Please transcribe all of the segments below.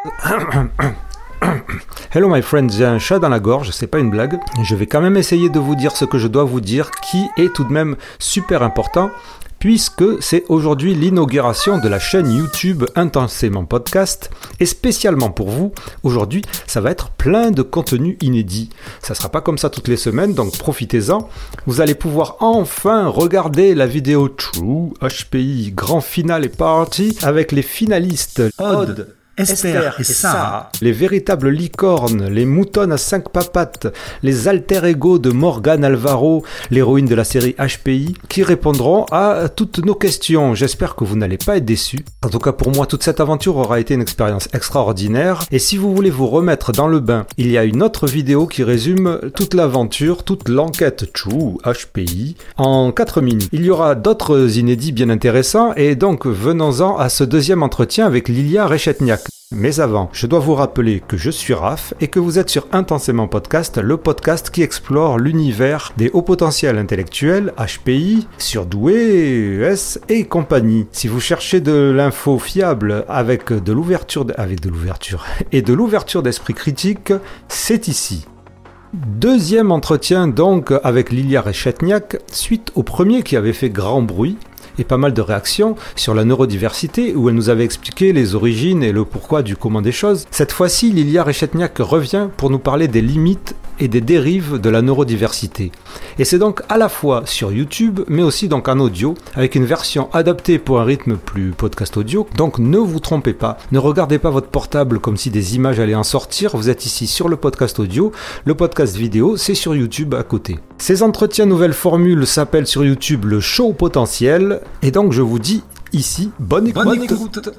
Hello my friends, j'ai un chat dans la gorge, c'est pas une blague. Je vais quand même essayer de vous dire ce que je dois vous dire, qui est tout de même super important, puisque c'est aujourd'hui l'inauguration de la chaîne YouTube Intensément Podcast, et spécialement pour vous, aujourd'hui, ça va être plein de contenu inédit. Ça sera pas comme ça toutes les semaines, donc profitez-en. Vous allez pouvoir enfin regarder la vidéo True HPI Grand Final et Party avec les finalistes Odd, Esther et Sarah, les véritables licornes, les moutons à cinq papates, les alter ego de Morgan Alvaro, l'héroïne de la série HPI, qui répondront à toutes nos questions. J'espère que vous n'allez pas être déçus. En tout cas, pour moi, toute cette aventure aura été une expérience extraordinaire. Et si vous voulez vous remettre dans le bain, il y a une autre vidéo qui résume toute l'aventure, toute l'enquête True HPI en 4 minutes. Il y aura d'autres inédits bien intéressants et donc venons-en à ce deuxième entretien avec Lilia Rechetniak. Mais avant, je dois vous rappeler que je suis Raph et que vous êtes sur Intensément Podcast, le podcast qui explore l'univers des hauts potentiels intellectuels, HPI, surdoués, ES et compagnie. Si vous cherchez de l'info fiable avec de l'ouverture, et de l'ouverture d'esprit critique, c'est ici. Deuxième entretien donc avec Lilia Rechetniak, suite au premier qui avait fait grand bruit, et pas mal de réactions sur la neurodiversité où elle nous avait expliqué les origines et le pourquoi du comment des choses. Cette fois-ci, Lilia Rechetniak revient pour nous parler des limites et des dérives de la neurodiversité. Et c'est donc à la fois sur YouTube, mais aussi donc en audio, avec une version adaptée pour un rythme plus podcast audio. Donc ne vous trompez pas, ne regardez pas votre portable comme si des images allaient en sortir, vous êtes ici sur le podcast audio, le podcast vidéo, c'est sur YouTube à côté. Ces entretiens nouvelles formules s'appellent sur YouTube le show potentiel, et donc je vous dis ici, bonne écoute. Bonne écoute.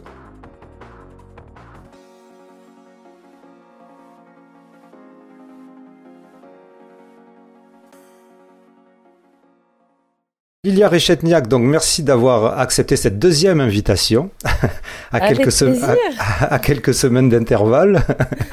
Lilia Rechetniak, donc merci d'avoir accepté cette deuxième invitation à, quelques, se- plaisir. à- à quelques semaines d'intervalle.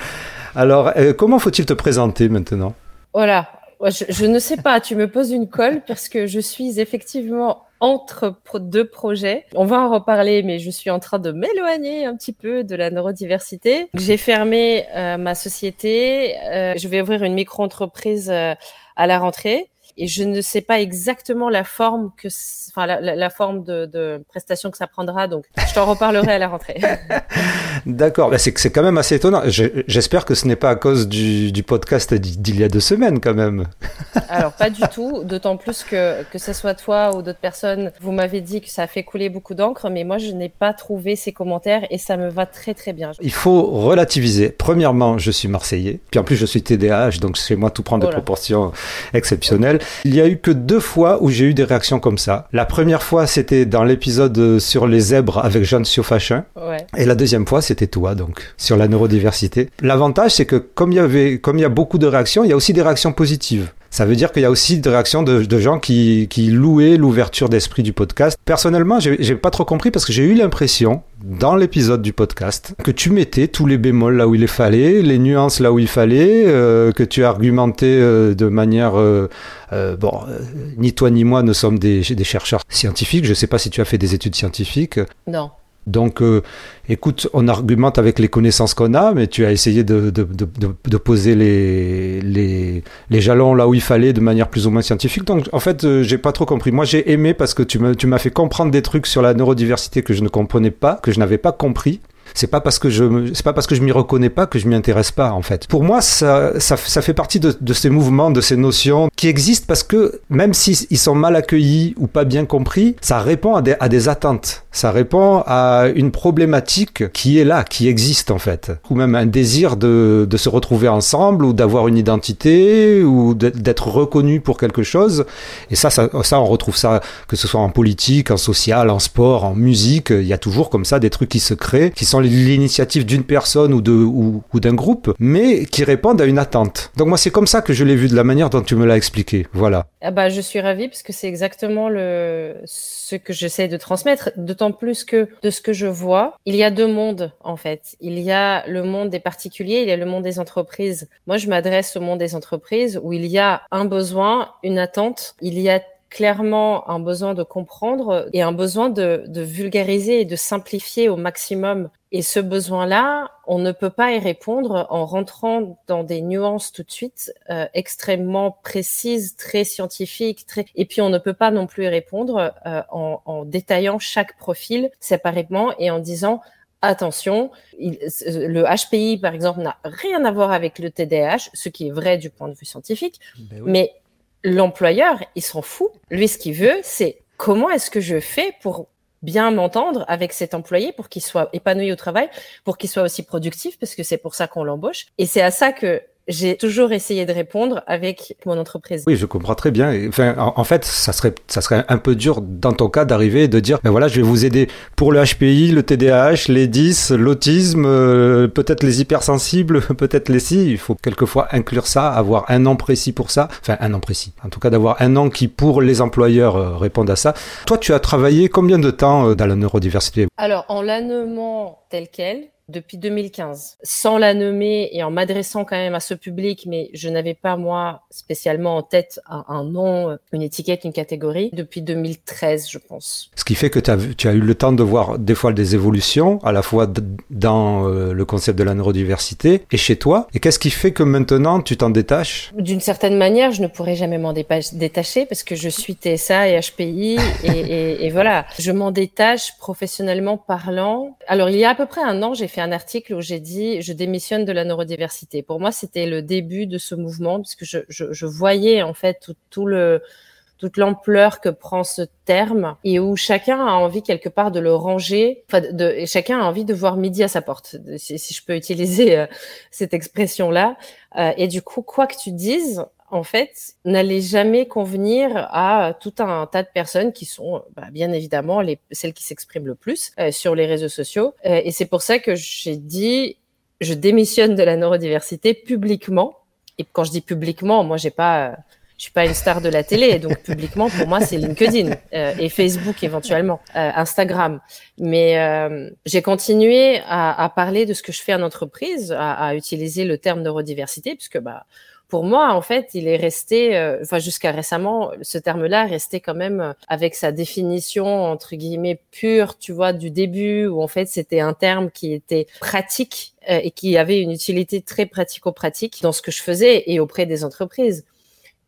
Alors, euh, comment faut-il te présenter maintenant? Voilà. Je, je ne sais pas, tu me poses une colle parce que je suis effectivement entre deux projets. On va en reparler, mais je suis en train de m'éloigner un petit peu de la neurodiversité. J'ai fermé euh, ma société. euh, je vais ouvrir une micro-entreprise euh, à la rentrée. Et je ne sais pas exactement la forme que, enfin la, la- la forme de, de prestation que ça prendra. Donc, je t'en reparlerai à la rentrée. D'accord, bah, c'est c'est quand même assez étonnant. Je- J'espère que ce n'est pas à cause du, du podcast d'il y a deux semaines quand même. Alors pas du tout, d'autant plus que que ce soit toi ou d'autres personnes, vous m'avez dit que ça a fait couler beaucoup d'encre, mais moi je n'ai pas trouvé ces commentaires et ça me va très très bien. Il faut relativiser. Premièrement, je suis marseillais, puis en plus je suis TDAH, donc chez moi tout prend des proportions exceptionnelles. Il y a eu que deux fois où j'ai eu des réactions comme ça. La première fois, c'était dans l'épisode sur les zèbres avec Jeanne Siofachin. Ouais. Et la deuxième fois, c'était toi, donc, sur la neurodiversité. L'avantage, c'est que comme il y avait, comme il y a beaucoup de réactions, il y a aussi des réactions positives. Ça veut dire qu'il y a aussi des réactions de, gens qui, louaient l'ouverture d'esprit du podcast. Personnellement, j'ai pas trop compris parce que j'ai eu l'impression, dans l'épisode du podcast, que tu mettais tous les bémols là où il fallait, les nuances là où il fallait, euh, que tu argumentais euh, de manière... euh, bon, ni toi ni moi ne sommes des, des chercheurs scientifiques. Je sais pas si tu as fait des études scientifiques. Non. Donc, euh, écoute, on argumente avec les connaissances qu'on a, mais tu as essayé de, poser les, jalons là où il fallait de manière plus ou moins scientifique. Donc, en fait, euh, j'ai pas trop compris. Moi, j'ai aimé parce que tu m'as fait comprendre des trucs sur la neurodiversité que je ne comprenais pas, que je n'avais pas compris. C'est pas parce que je c'est pas parce que je m'y reconnais pas que je m'y intéresse pas en fait. Pour moi, ça ça, ça fait partie de, de ces mouvements, de ces notions qui existent parce que même s'ils sont mal accueillis ou pas bien compris, ça répond à des, à des attentes. Ça répond à une problématique qui est là, qui existe en fait, ou même un désir de, de se retrouver ensemble ou d'avoir une identité ou d'être- reconnu pour quelque chose. Et ça, ça, ça, on retrouve ça que ce soit en politique, en social, en sport, en musique. Il y a toujours comme ça des trucs qui se créent, qui sont l'initiative d'une personne ou de ou, d'un groupe, mais qui répondent à une attente. Donc moi, c'est comme ça que je l'ai vu de la manière dont tu me l'as expliqué. Voilà. Ah bah, je suis ravie parce que c'est exactement le ce que j'essaie de transmettre. D'autant plus que de ce que je vois, il y a deux mondes en fait. Il y a le monde des particuliers, il y a le monde des entreprises. Moi, je m'adresse au monde des entreprises où il y a un besoin, une attente. Il y a clairement un besoin de comprendre et un besoin de, de vulgariser et de simplifier au maximum Et ce besoin-là, on ne peut pas y répondre en rentrant dans des nuances tout de suite euh, extrêmement précises, très scientifiques, très... et puis on ne peut pas non plus y répondre euh, en, en, détaillant chaque profil séparément et en disant attention, il, le HPI par exemple n'a rien à voir avec le TDAH, ce qui est vrai du point de vue scientifique, ben oui. mais l'employeur, il s'en fout. Lui, ce qu'il veut, c'est comment est-ce que je fais pour bien m'entendre avec cet employé pour qu'il soit épanoui au travail, pour qu'il soit aussi productif, parce que c'est pour ça qu'on l'embauche. Et c'est à ça que j'ai toujours essayé de répondre avec mon entreprise. Oui, je comprends très bien. Enfin, en, fait, ça serait, ça serait un peu dur dans ton cas d'arriver et de dire, ben voilà, je vais vous aider pour le HPI, le TDAH, les 10, l'autisme, euh, peut-être les hypersensibles, peut-être les si. Il faut quelquefois inclure ça, avoir un an précis pour ça. Enfin, un an précis. En tout cas, d'avoir un an qui, pour les employeurs, euh, répondent à ça. Toi, tu as travaillé combien de temps euh, dans la neurodiversité? Alors, en l'annement tel quel, depuis 2015, sans la nommer et en m'adressant quand même à ce public, mais je n'avais pas moi spécialement en tête un, un, nom, une étiquette, une catégorie, depuis 2013, je pense. Ce qui fait que tu as, tu as eu le temps de voir des fois des évolutions, à la fois dans euh, le concept de la neurodiversité et chez toi. Et qu'est-ce qui fait que maintenant tu t'en détaches? D'une certaine manière, je ne pourrais jamais m'en détacher parce que je suis TSA et HPI et, et, et voilà, je m'en détache professionnellement parlant. Alors il y a à peu près un an, j'ai fait un article où j'ai dit je démissionne de la neurodiversité. Pour moi, c'était le début de ce mouvement puisque je, je, je voyais en fait tout, le toute l'ampleur que prend ce terme et où chacun a envie quelque part de le ranger, enfin et chacun a envie de voir midi à sa porte, si, si je peux utiliser euh, cette expression-là. Euh, et du coup, quoi que tu dises, en fait, n'allait jamais convenir à tout un tas de personnes qui sont, bah, bien évidemment, les, celles qui s'expriment le plus euh, sur les réseaux sociaux. Euh, et c'est pour ça que j'ai dit, je démissionne de la neurodiversité publiquement. Et quand je dis publiquement, moi, j'ai pas, je suis pas une star de la télé, donc publiquement pour moi c'est LinkedIn euh, et Facebook éventuellement, euh, Instagram. Mais euh, j'ai continué à, à, parler de ce que je fais en entreprise, à, à utiliser le terme neurodiversité, puisque bah pour moi, en fait, il est resté, euh, enfin jusqu'à récemment, ce terme-là restait quand même avec sa définition entre guillemets pure, tu vois, du début, où en fait c'était un terme qui était pratique euh, et qui avait une utilité très pratico-pratique dans ce que je faisais et auprès des entreprises.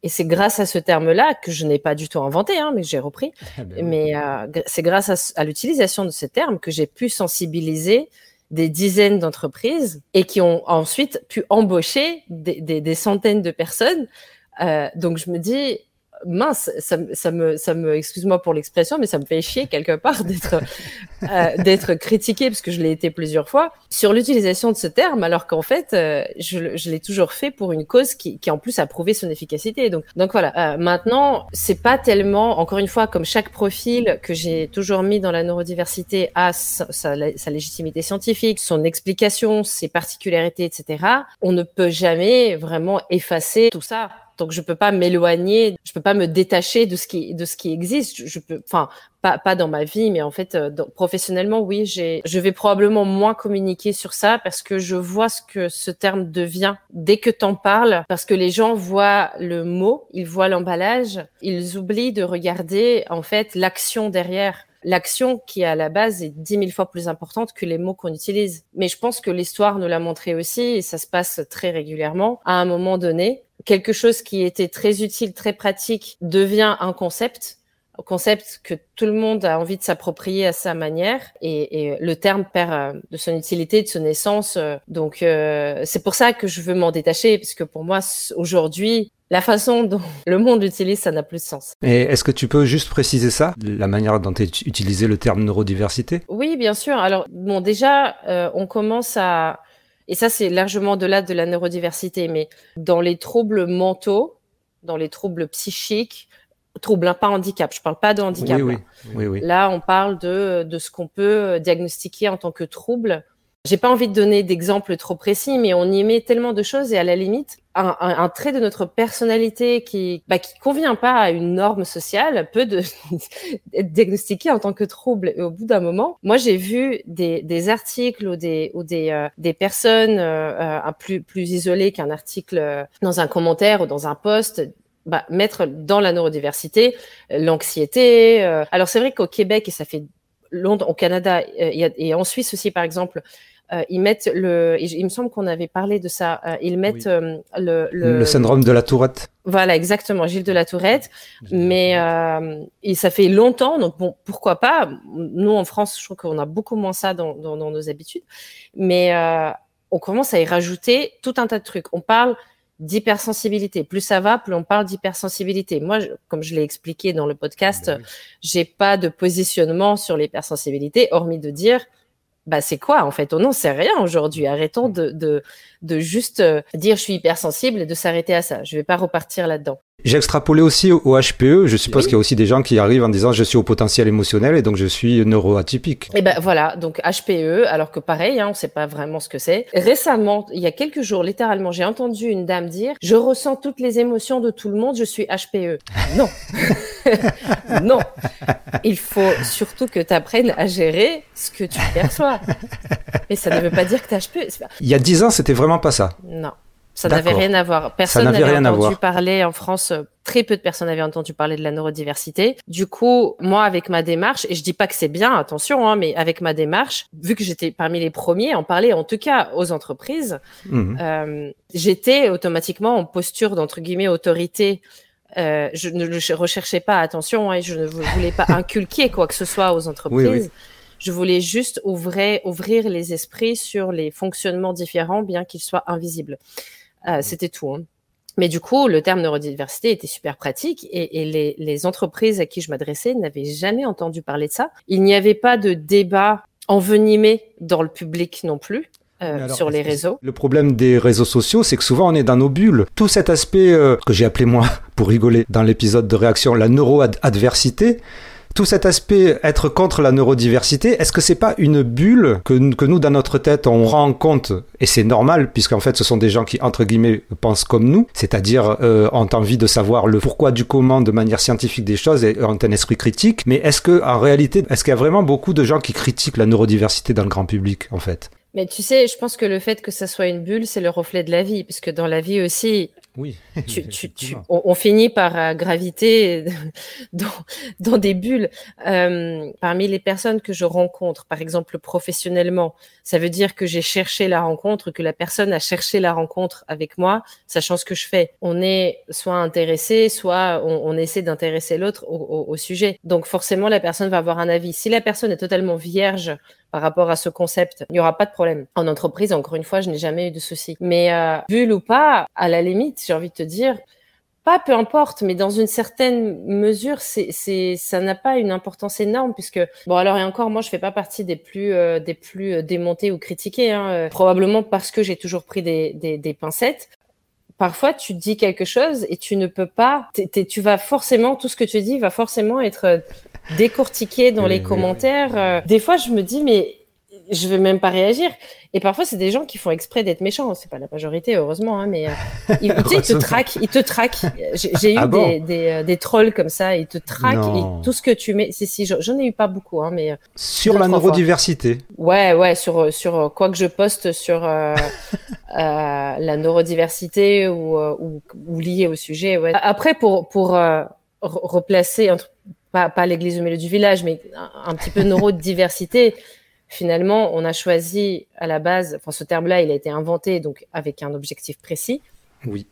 Et c'est grâce à ce terme-là que je n'ai pas du tout inventé, hein, mais j'ai repris. Ah ben mais euh, c'est grâce à, à l'utilisation de ce terme que j'ai pu sensibiliser des dizaines d'entreprises et qui ont ensuite pu embaucher des, des, des centaines de personnes. Euh, donc je me dis, mince, ça, ça me, ça me, excuse-moi pour l'expression, mais ça me fait chier quelque part d'être, euh, d'être critiqué parce que je l'ai été plusieurs fois sur l'utilisation de ce terme, alors qu'en fait, euh, je, l'ai toujours fait pour une cause qui, qui en plus a prouvé son efficacité. Donc, donc voilà. Euh, maintenant, c'est pas tellement, encore une fois, comme chaque profil que j'ai toujours mis dans la neurodiversité a sa, sa légitimité scientifique, son explication, ses particularités, etc. On ne peut jamais vraiment effacer tout ça. Donc je peux pas m'éloigner, je peux pas me détacher de ce qui de ce qui existe. Je peux, enfin pas pas dans ma vie, mais en fait euh, dans, professionnellement, oui, j'ai, je vais probablement moins communiquer sur ça parce que je vois ce que ce terme devient dès que t'en parles, parce que les gens voient le mot, ils voient l'emballage, ils oublient de regarder en fait l'action derrière l'action qui à la base est dix mille fois plus importante que les mots qu'on utilise. Mais je pense que l'histoire nous l'a montré aussi, et ça se passe très régulièrement. À un moment donné, quelque chose qui était très utile, très pratique, devient un concept concept que tout le monde a envie de s'approprier à sa manière et, et, le terme perd euh, de son utilité, de son essence. Euh, donc euh, c'est pour ça que je veux m'en détacher parce que pour moi aujourd'hui la façon dont le monde l'utilise, ça n'a plus de sens. Et est-ce que tu peux juste préciser ça, la manière dont est utilisé le terme neurodiversité? Oui, bien sûr. Alors bon, déjà, euh, on commence à et ça c'est largement au-delà de la neurodiversité, mais dans les troubles mentaux, dans les troubles psychiques, troubles, hein, pas handicap. Je parle pas de handicap. Oui, oui, là. oui, oui. là, on parle de, de ce qu'on peut diagnostiquer en tant que trouble. J'ai pas envie de donner d'exemples trop précis, mais on y met tellement de choses et à la limite, un, un, un trait de notre personnalité qui bah, qui convient pas à une norme sociale peut de, être diagnostiqué en tant que trouble. Et au bout d'un moment, moi j'ai vu des, des articles ou des ou des euh, des personnes euh, euh, plus plus isolées qu'un article euh, dans un commentaire ou dans un post bah, mettre dans la neurodiversité l'anxiété. Euh. Alors c'est vrai qu'au Québec, et ça fait Londres, au Canada et en Suisse aussi, par exemple, ils mettent le. Il me semble qu'on avait parlé de ça. Euh, ils mettent euh, le, le, le. syndrome de la Tourette. Voilà, exactement, Gilles de la Tourette. Mais et ça fait longtemps, donc bon, pourquoi pas? Nous en France, je trouve qu'on a beaucoup moins ça dans, dans, dans nos habitudes. Mais on commence à y rajouter tout un tas de trucs. On parle d'hypersensibilité. Plus ça va, plus on parle d'hypersensibilité. Moi, comme je l'ai expliqué dans le podcast, ben j'ai pas de positionnement sur l'hypersensibilité, hormis de dire bah c'est quoi en fait? On n'en sait rien aujourd'hui. Arrêtons de, de, de juste euh, dire je suis hypersensible et de s'arrêter à ça. Je vais pas repartir là-dedans. J'ai extrapolé aussi au HPE. Je suppose qu'il y a aussi des gens qui arrivent en disant je suis au potentiel émotionnel et donc je suis neuroatypique. Et eh ben voilà, donc HPE, alors que pareil, hein, on sait pas vraiment ce que c'est. Récemment, il y a quelques jours, littéralement, j'ai entendu une dame dire je ressens toutes les émotions de tout le monde, je suis HPE. Non, non. Il faut surtout que tu apprennes à gérer ce que tu perçois. Mais ça ne veut pas dire que tu HPE. Il y a dix ans, c'était vraiment pas ça. Non. Ça n'avait rien à voir. Personne n'avait entendu parler en France. Très peu de personnes avaient entendu parler de la neurodiversité. Du coup, moi, avec ma démarche, et je dis pas que c'est bien, attention, hein, mais avec ma démarche, vu que j'étais parmi les premiers à en parler, en tout cas aux entreprises, mhm. euh, j'étais automatiquement en posture d'entre guillemets autorité. Euh, je ne recherchais pas, attention, hein, je ne voulais pas inculquer quoi que ce soit aux entreprises. Je voulais juste ouvrir, ouvrir les esprits sur les fonctionnements différents, bien qu'ils soient invisibles. Euh, c'était tout. Hein. Mais du coup, le terme neurodiversité était super pratique et, et les, les, entreprises à qui je m'adressais n'avaient jamais entendu parler de ça. Il n'y avait pas de débat envenimé dans le public non plus. Euh, sur les réseaux. Le problème des réseaux sociaux, c'est que souvent on est dans nos bulles. Tout cet aspect euh, que j'ai appelé moi, pour rigoler, dans l'épisode de réaction, la neuroadversité, tout cet aspect être contre la neurodiversité, est-ce que c'est pas une bulle que, que, nous, dans notre tête, on rend compte, et c'est normal, puisqu'en fait, ce sont des gens qui, entre guillemets, pensent comme nous, c'est-à-dire euh, ont envie de savoir le pourquoi du comment de manière scientifique des choses et ont un esprit critique, mais est-ce que, en réalité, est-ce qu'il y a vraiment beaucoup de gens qui critiquent la neurodiversité dans le grand public, en fait? Mais tu sais, je pense que le fait que ça soit une bulle, c'est le reflet de la vie, puisque dans la vie aussi, oui, tu, tu, tu, on, finit par euh, graviter dans, dans, des bulles. Euh, parmi les personnes que je rencontre, par exemple professionnellement, ça veut dire que j'ai cherché la rencontre, que la personne a cherché la rencontre avec moi, sachant ce que je fais. On est soit intéressé, soit on, on essaie d'intéresser l'autre au, au, au sujet. Donc forcément, la personne va avoir un avis. Si la personne est totalement vierge par rapport à ce concept, il n'y aura pas de problème. En entreprise, encore une fois, je n'ai jamais eu de soucis. Mais euh, bulle ou pas, à la limite, j'ai envie de te dire, pas peu importe, mais dans une certaine mesure, c'est, ça n'a pas une importance énorme puisque bon alors et encore moi je fais pas partie des plus euh, des plus euh, démontés ou critiqués, hein, euh, probablement parce que j'ai toujours pris des, des, des, pincettes. Parfois tu dis quelque chose et tu ne peux pas, tu vas forcément tout ce que tu dis va forcément être décortiqué dans les commentaires. Des fois je me dis mais je vais même pas réagir. Et parfois, c'est des gens qui font exprès d'être méchants. C'est pas la majorité, heureusement, hein, mais euh, ils, te traquent. Ils te traquent. J'ai eu ah des, des, euh, des, trolls comme ça. Ils te traquent et tout ce que tu mets. Si si, j'en ai eu pas beaucoup, hein, mais euh, sur la neurodiversité. Ouais, ouais, sur sur quoi que je poste sur euh, la neurodiversité ou, ou, ou lié au sujet. Ouais. Après, pour pour replacer entre pas, pas l'église au milieu du village, mais un, un petit peu neurodiversité finalement, on a choisi à la base, enfin ce terme-là, il a été inventé donc avec un objectif précis. Oui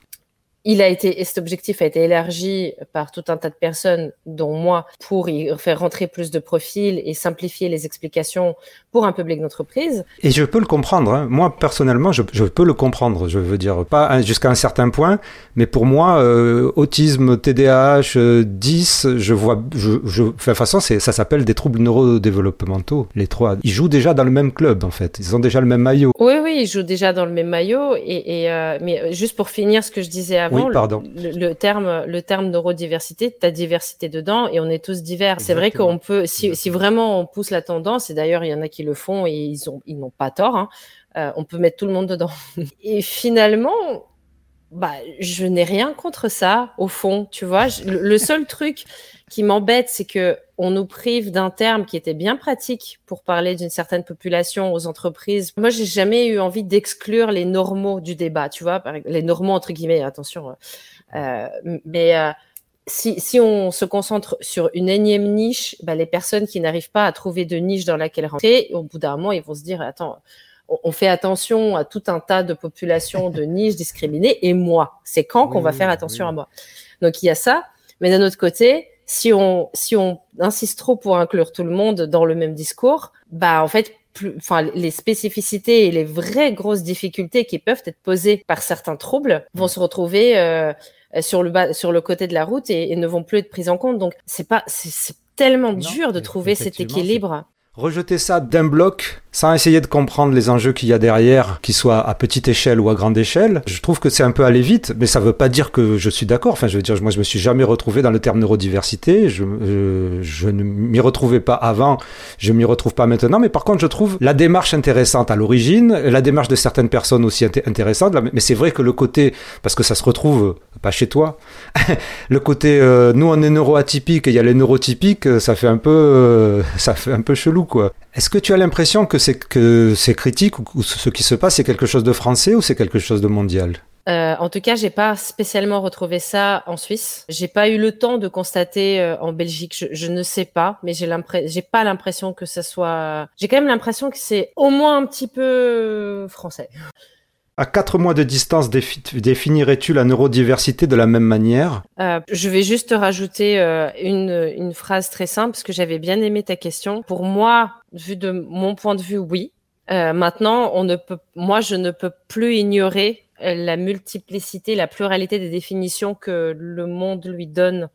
il a été, et cet objectif a été élargi par tout un tas de personnes, dont moi, pour y faire rentrer plus de profils et simplifier les explications pour un public d'entreprise. Et je peux le comprendre. Hein. Moi, personnellement, je, je, peux le comprendre. Je veux dire, pas jusqu'à un certain point, mais pour moi, euh, autisme, TDAH, euh, 10, je vois, je, je, de toute façon, ça s'appelle des troubles neurodéveloppementaux. Les trois, ils jouent déjà dans le même club, en fait. Ils ont déjà le même maillot. Oui, oui, ils jouent déjà dans le même maillot. Et, et euh, mais juste pour finir ce que je disais avant, oui, pardon. Le, terme, le terme neurodiversité, ta diversité dedans, et on est tous divers. C'est vrai qu'on peut, si, si, vraiment on pousse la tendance, et d'ailleurs il y en a qui le font et ils ont, ils n'ont pas tort. Hein, euh, on peut mettre tout le monde dedans. Et finalement, bah, je n'ai rien contre ça, au fond, tu vois. le, seul truc qui m'embête, c'est que on nous prive d'un terme qui était bien pratique pour parler d'une certaine population aux entreprises. Moi, j'ai jamais eu envie d'exclure les normaux du débat, tu vois, les normaux entre guillemets, attention. Euh, mais euh, si, si on se concentre sur une énième niche, bah, les personnes qui n'arrivent pas à trouver de niche dans laquelle rentrer, au bout d'un moment, ils vont se dire, attends, on fait attention à tout un tas de populations de niches discriminées et moi, c'est quand qu'on va faire attention à moi. Donc il y a ça, mais d'un autre côté, si on si on insiste trop pour inclure tout le monde dans le même discours, bah en fait plus, enfin, les spécificités et les vraies grosses difficultés qui peuvent être posées par certains troubles vont se retrouver euh, sur le bas, sur le côté de la route et, ne vont plus être prises en compte. Donc c'est pas, c'est tellement dur de trouver cet équilibre. Rejeter ça d'un bloc sans essayer de comprendre les enjeux qu'il y a derrière, qu'ils soient à petite échelle ou à grande échelle. Je trouve que c'est un peu aller vite, mais ça veut pas dire que je suis d'accord. Enfin, je veux dire, moi, je me suis jamais retrouvé dans le terme neurodiversité. Je, euh, je ne m'y retrouvais pas avant, je m'y retrouve pas maintenant. Mais par contre, je trouve la démarche intéressante à l'origine, la démarche de certaines personnes aussi intéressante. Mais c'est vrai que le côté, parce que ça se retrouve pas chez toi, le côté, euh, nous, on est neuroatypique, il y a les neurotypiques, ça fait un peu, euh, ça fait un peu chelou, Est-ce que tu as l'impression que c'est que ces critiques ou ce qui se passe, c'est quelque chose de français ou c'est quelque chose de mondial? Euh, en tout cas, j'ai pas spécialement retrouvé ça en Suisse. J'ai pas eu le temps de constater euh, en Belgique. Je, je, ne sais pas, mais j'ai l'impression, j'ai pas l'impression que ça soit. J'ai quand même l'impression que c'est au moins un petit peu français. À quatre mois de distance, définirais-tu la neurodiversité de la même manière? Euh, Je vais juste rajouter euh, une, une, phrase très simple parce que j'avais bien aimé ta question. Pour moi, vu de mon point de vue, oui. Euh, maintenant, on ne peut, moi, je ne peux plus ignorer la multiplicité, la pluralité des définitions que le monde lui donne,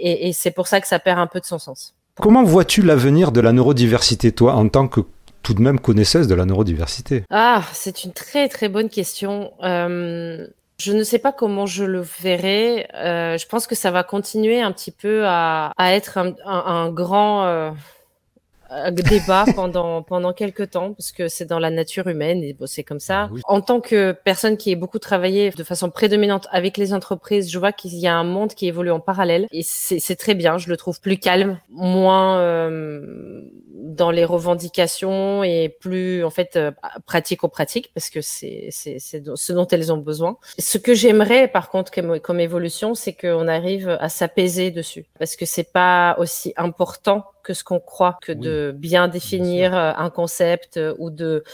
et, et c'est pour ça que ça perd un peu de son sens. Comment vois-tu l'avenir de la neurodiversité, toi, en tant que tout de même connaisseuse de la neurodiversité Ah, c'est une très très bonne question. Euh, je ne sais pas comment je le verrai. Euh, je pense que ça va continuer un petit peu à, être un, un, grand euh, débat pendant pendant quelques temps parce que c'est dans la nature humaine et bon, c'est comme ça. Ah en tant que personne qui est beaucoup travaillé de façon prédominante avec les entreprises, je vois qu'il y a un monde qui évolue en parallèle et c'est très bien. Je le trouve plus calme, moins euh, dans les revendications et plus en fait euh, pratico-pratique parce que c'est c'est ce dont elles ont besoin. Ce que j'aimerais par contre comme, comme évolution, c'est qu'on arrive à s'apaiser dessus parce que c'est pas aussi important que ce qu'on croit que de bien définir euh, un concept euh, ou de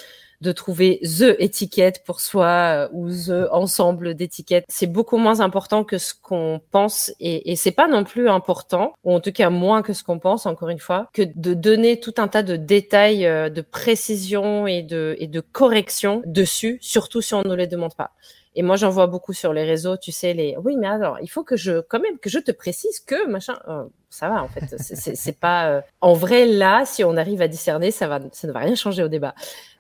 de trouver the étiquette pour soi euh, ou the ensemble d'étiquettes. C'est beaucoup moins important que ce qu'on pense et, et c'est pas non plus important, ou en tout cas moins que ce qu'on pense, encore une fois, que de donner tout un tas de détails, de précision et de, et de correction dessus, surtout si on ne les demande pas. Et moi, j'en vois beaucoup sur les réseaux, tu sais, les oui, mais alors, il faut que je, quand même, que je te précise que machin. Euh, ça va, en fait. C'est pas. Euh, en vrai, là, si on arrive à discerner, ça va, ça ne va rien changer au débat.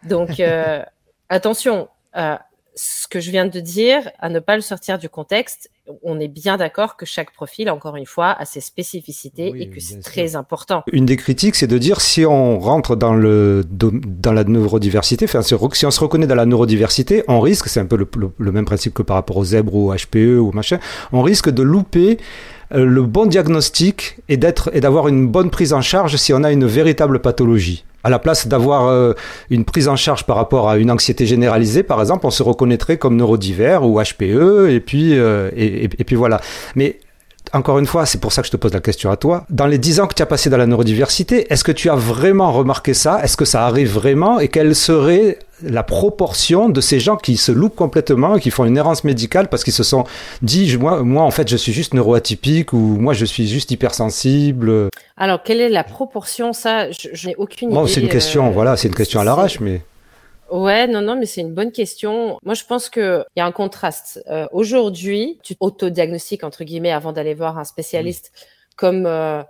Donc, euh, attention. Euh, ce que je viens de dire, à ne pas le sortir du contexte, on est bien d'accord que chaque profil, encore une fois, a ses spécificités et que c'est très important. Une des critiques, c'est de dire si on rentre dans, le, dans la neurodiversité, enfin, si on se reconnaît dans la neurodiversité, on risque, c'est un peu le, le, même principe que par rapport aux zèbres ou au HPE ou machin, on risque de louper euh, le bon diagnostic et d'être et d'avoir une bonne prise en charge si on a une véritable pathologie. À la place d'avoir euh, une prise en charge par rapport à une anxiété généralisée, par exemple, on se reconnaîtrait comme neurodivers ou HPE, et puis, euh, et, puis voilà. Mais encore une fois, c'est pour ça que je te pose la question à toi. Dans les dix ans que tu as passé dans la neurodiversité, est-ce que tu as vraiment remarqué ça? Est-ce que ça arrive vraiment? Et quelle serait la proportion de ces gens qui se loupent complètement et qui font une errance médicale parce qu'ils se sont dit moi, moi en fait je suis juste neuroatypique ou moi je suis juste hypersensible? Alors quelle est la proportion? Ça je, n'ai aucune idée. c'est une question euh, voilà c'est une question à l'arrache mais Ouais, non, non, mais c'est une bonne question. Moi, je pense qu'il y a un contraste. Euh, aujourd'hui, tu autodiagnostiques, entre guillemets, avant d'aller voir un spécialiste comme euh,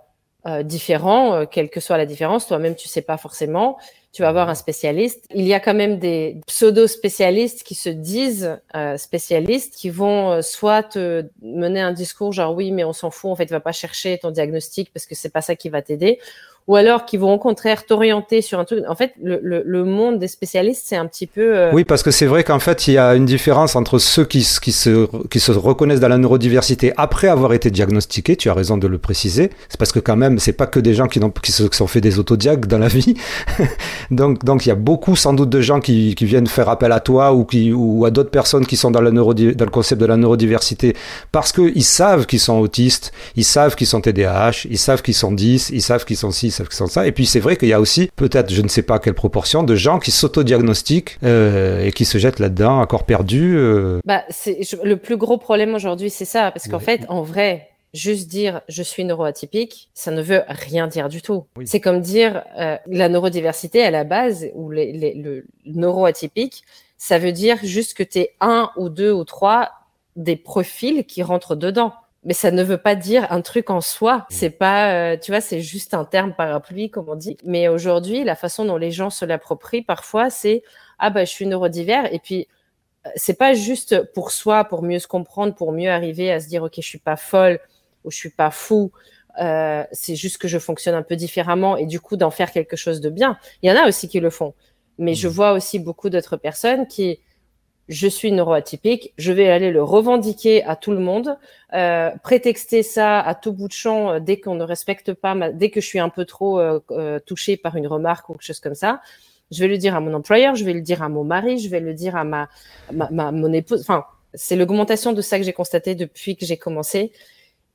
euh, différent, euh, quelle que soit la différence. Toi-même, tu sais pas forcément. Tu vas voir un spécialiste. Il y a quand même des pseudo-spécialistes qui se disent euh, spécialistes, qui vont soit te mener un discours genre oui, mais on s'en fout, en fait, va pas chercher ton diagnostic parce que c'est pas ça qui va t'aider, ou alors qui vont au contraire t'orienter sur un truc. En fait, le, le, le monde des spécialistes, c'est un petit peu. Euh, oui, parce que c'est vrai qu'en fait, il y a une différence entre ceux qui, qui, se, qui se reconnaissent dans la neurodiversité après avoir été diagnostiqués. Tu as raison de le préciser. C'est parce que quand même, c'est pas que des gens qui, qui se sont fait des autodiag dans la vie. donc, donc il y a beaucoup sans doute de gens qui, qui viennent faire appel à toi ou qui ou à d'autres personnes qui sont dans la neuro, dans le concept de la neurodiversité parce que ils savent qu'ils sont autistes, ils savent qu'ils sont TDAH, ils savent qu'ils sont 10, ils savent qu'ils sont 6, sont ça. Et puis c'est vrai qu'il y a aussi peut-être, je ne sais pas quelle proportion, de gens qui s'autodiagnostiquent euh, et qui se jettent là-dedans à corps perdu. Euh. Bah, c'est le plus gros problème aujourd'hui, c'est ça, parce qu'en fait, en vrai, juste dire je suis neuroatypique, ça ne veut rien dire du tout. C'est comme dire euh, la neurodiversité à la base ou les, les, le neuroatypique, ça veut dire juste que tu es un ou deux ou trois des profils qui rentrent dedans. Mais ça ne veut pas dire un truc en soi. C'est pas, euh, tu vois, c'est juste un terme parapluie, comme on dit. Mais aujourd'hui, la façon dont les gens se l'approprient parfois, c'est ah bah je suis neurodivers et puis euh, c'est pas juste pour soi, pour mieux se comprendre, pour mieux arriver à se dire ok je suis pas folle ou je suis pas fou. Euh, c'est juste que je fonctionne un peu différemment et du coup d'en faire quelque chose de bien. Il y en a aussi qui le font, mais je mmh. vois aussi beaucoup d'autres personnes qui je suis neuroatypique, je vais aller le revendiquer à tout le monde, euh, prétexter ça à tout bout de champ euh, dès qu'on ne respecte pas, dès que je suis un peu trop euh, euh, touchée par une remarque ou quelque chose comme ça. Je vais le dire à mon employeur, je vais le dire à mon mari, je vais le dire à ma, ma, ma mon épouse. Enfin, c'est l'augmentation de ça que j'ai constaté depuis que j'ai commencé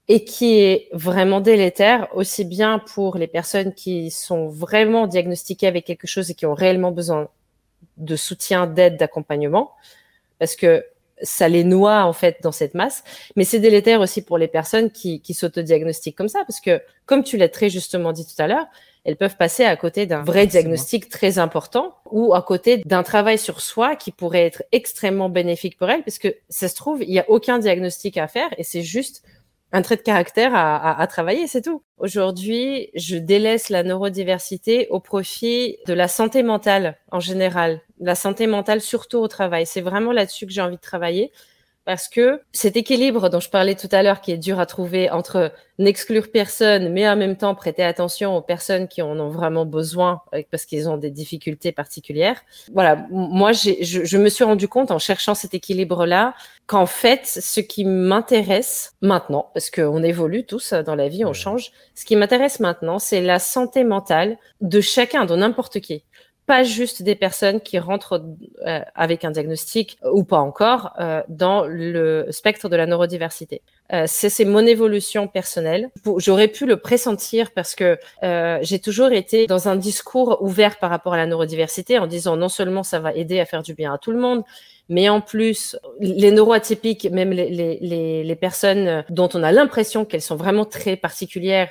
et qui est vraiment délétère, aussi bien pour les personnes qui sont vraiment diagnostiquées avec quelque chose et qui ont réellement besoin de soutien, d'aide, d'accompagnement, parce que ça les noie en fait dans cette masse. Mais c'est délétère aussi pour les personnes qui, qui s'autodiagnostiquent comme ça, parce que comme tu l'as très justement dit tout à l'heure, elles peuvent passer à côté d'un vrai diagnostic très important ou à côté d'un travail sur soi qui pourrait être extrêmement bénéfique pour elles, parce que ça se trouve, il n'y a aucun diagnostic à faire et c'est juste un trait de caractère à, à, à travailler, c'est tout. Aujourd'hui, je délaisse la neurodiversité au profit de la santé mentale en général, la santé mentale surtout au travail. C'est vraiment là-dessus que j'ai envie de travailler parce que cet équilibre dont je parlais tout à l'heure, qui est dur à trouver entre n'exclure personne, mais en même temps prêter attention aux personnes qui en ont vraiment besoin euh, parce qu'ils ont des difficultés particulières. Voilà, moi, je, je me suis rendu compte en cherchant cet équilibre-là qu'en fait, ce qui m'intéresse maintenant, parce qu'on évolue tous dans la vie, on change, ce qui m'intéresse maintenant, c'est la santé mentale de chacun, de n'importe qui pas juste des personnes qui rentrent euh, avec un diagnostic ou pas encore euh, dans le spectre de la neurodiversité. Euh, c'est mon évolution personnelle. J'aurais pu le pressentir parce que euh, j'ai toujours été dans un discours ouvert par rapport à la neurodiversité en disant non seulement ça va aider à faire du bien à tout le monde, mais en plus, les neuroatypiques, même les, les, les personnes dont on a l'impression qu'elles sont vraiment très particulières,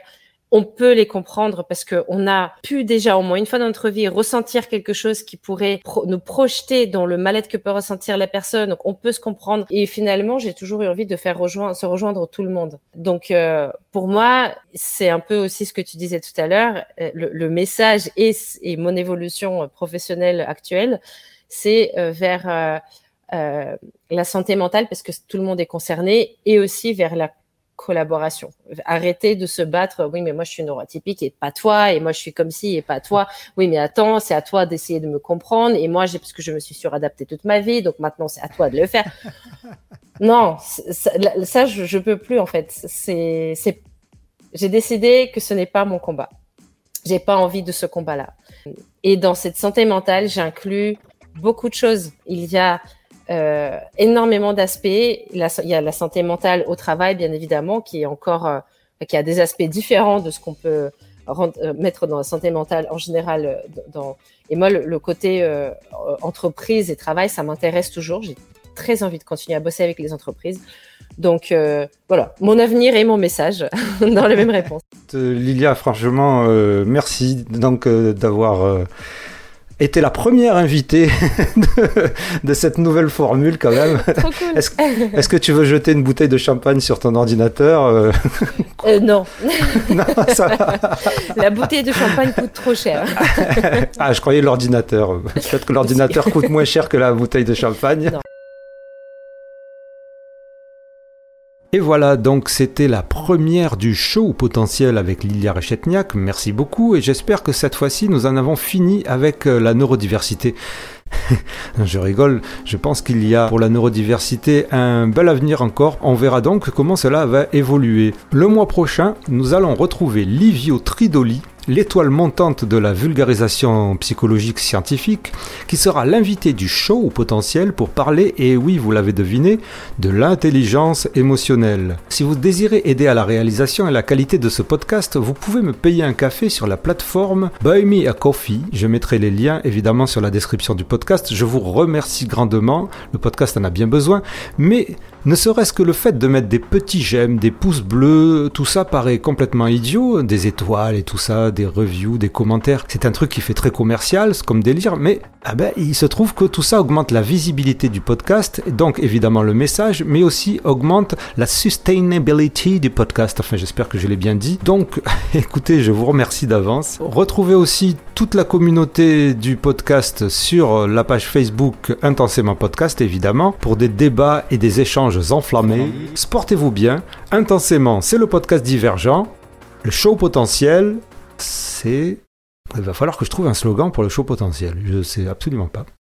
on peut les comprendre parce que on a pu déjà au moins une fois dans notre vie ressentir quelque chose qui pourrait nous projeter dans le mal-être que peut ressentir la personne. Donc on peut se comprendre. Et finalement, j'ai toujours eu envie de faire rejoindre, se rejoindre tout le monde. Donc euh, pour moi, c'est un peu aussi ce que tu disais tout à l'heure. Euh, le, message et, mon évolution professionnelle actuelle, c'est euh, vers la santé mentale parce que tout le monde est concerné et aussi vers la collaboration. Arrêter de se battre. Oui, mais moi je suis neurotypique et pas toi. Et moi je suis comme ci et pas toi. Oui, mais attends, c'est à toi d'essayer de me comprendre. Et moi j'ai parce que je me suis suradapté toute ma vie, donc maintenant c'est à toi de le faire. non, ça, je, je, peux plus en fait. C'est, c'est, j'ai décidé que ce n'est pas mon combat. J'ai pas envie de ce combat-là. Et dans cette santé mentale, j'inclus beaucoup de choses. Il y a euh, énormément d'aspects. Il y a la santé mentale au travail, bien évidemment, qui est encore, euh, qui a des aspects différents de ce qu'on peut euh, mettre dans la santé mentale en général. Euh. Et moi, le, côté entreprise et travail, ça m'intéresse toujours. J'ai très envie de continuer à bosser avec les entreprises. Donc voilà, mon avenir et mon message dans les mêmes réponses. Lilia, franchement, merci donc d'avoir était la première invitée de, cette nouvelle formule quand même. Cool. Est-ce, que tu veux jeter une bouteille de champagne sur ton ordinateur euh? Euh, Non. non ça La bouteille de champagne coûte trop cher. ah, je croyais l'ordinateur. Peut-être que l'ordinateur coûte moins cher que la bouteille de champagne. Non. Et voilà, donc c'était la première du show potentiel avec Lilia Rechetniak. Merci beaucoup et j'espère que cette fois-ci nous en avons fini avec euh, la neurodiversité. je rigole, je pense qu'il y a pour la neurodiversité un bel avenir encore. On verra donc comment cela va évoluer. Le mois prochain, nous allons retrouver Livio Tridoli l'étoile montante de la vulgarisation psychologique scientifique, qui sera l'invité du show au potentiel pour parler, et oui, vous l'avez deviné, de l'intelligence émotionnelle. Si vous désirez aider à la réalisation et la qualité de ce podcast, vous pouvez me payer un café sur la plateforme Buy Me a Coffee. Je mettrai les liens évidemment sur la description du podcast. Je vous remercie grandement. Le podcast en a bien besoin, mais ne serait-ce que le fait de mettre des petits j'aime, des pouces bleus, tout ça paraît complètement idiot, des étoiles et tout ça, des reviews, des commentaires. C'est un truc qui fait très commercial, comme délire, mais ah ben, il se trouve que tout ça augmente la visibilité du podcast, donc évidemment le message, mais aussi augmente la sustainability du podcast. Enfin, j'espère que je l'ai bien dit. Donc, écoutez, je vous remercie d'avance. Retrouvez aussi toute la communauté du podcast sur la page Facebook Intensément Podcast, évidemment, pour des débats et des échanges enflammés. Sportez-vous bien. Intensément, c'est le podcast divergent. Le show potentiel, c'est... Il va falloir que je trouve un slogan pour le show potentiel. Je sais absolument pas.